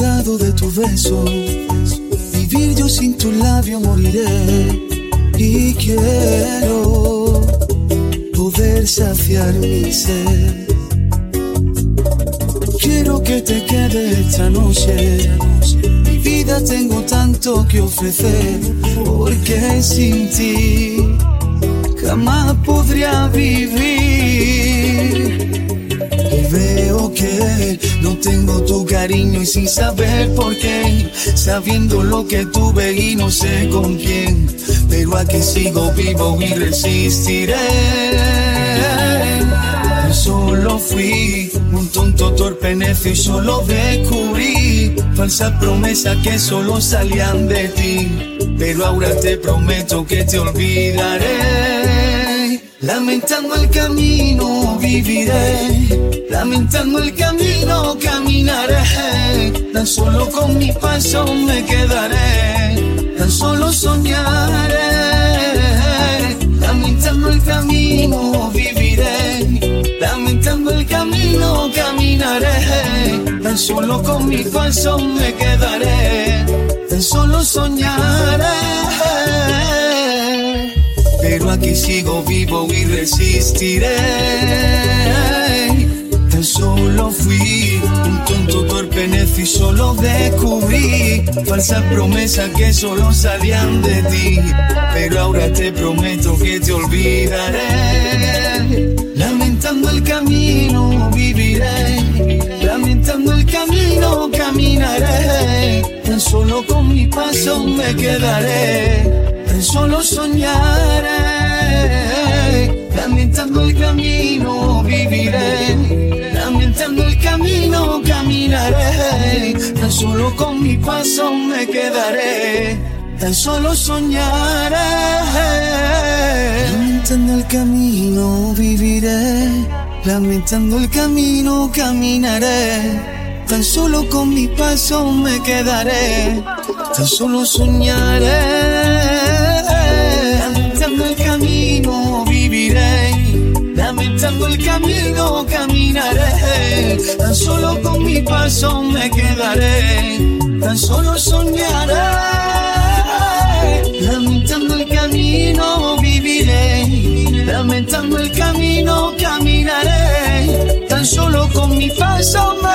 lado de tu beso. Vivir yo sin tu labio moriré. Y quiero poder saciar mi sed. Quiero que te quede esta noche. Mi vida tengo tanto que ofrecer. Porque sin ti jamás podría vivir. Tengo tu cariño y sin saber por qué, sabiendo lo que tuve y no sé con quién, pero aquí sigo vivo y resistiré. Solo fui un tonto torpe necio y solo descubrí falsas promesas que solo salían de ti. Pero ahora te prometo que te olvidaré. Lamentando el camino viviré, lamentando el camino caminaré. Tan solo con mi paso me quedaré, tan solo soñaré. Lamentando el camino viviré, lamentando el camino caminaré. Tan solo con mi paso me quedaré, tan solo soñaré. Pero aquí sigo vivo y resistiré. Y solo descubrí falsas promesas que solo salían de ti. Pero ahora te prometo que te olvidaré. Lamentando el camino viviré, lamentando el camino caminaré. Tan solo con mi paso me quedaré, tan solo soñaré. Lamentando el camino viviré, lamentando el camino caminaré. Solo con mi paso me quedaré, tan solo soñaré. Lamentando el camino viviré, lamentando el camino caminaré. Tan solo con mi paso me quedaré, tan solo soñaré. Lamentando el camino caminaré. Tan solo con mi paso me quedaré, tan solo soñaré. Lamentando el camino viviré, lamentando el camino caminaré. Tan solo con mi paso me.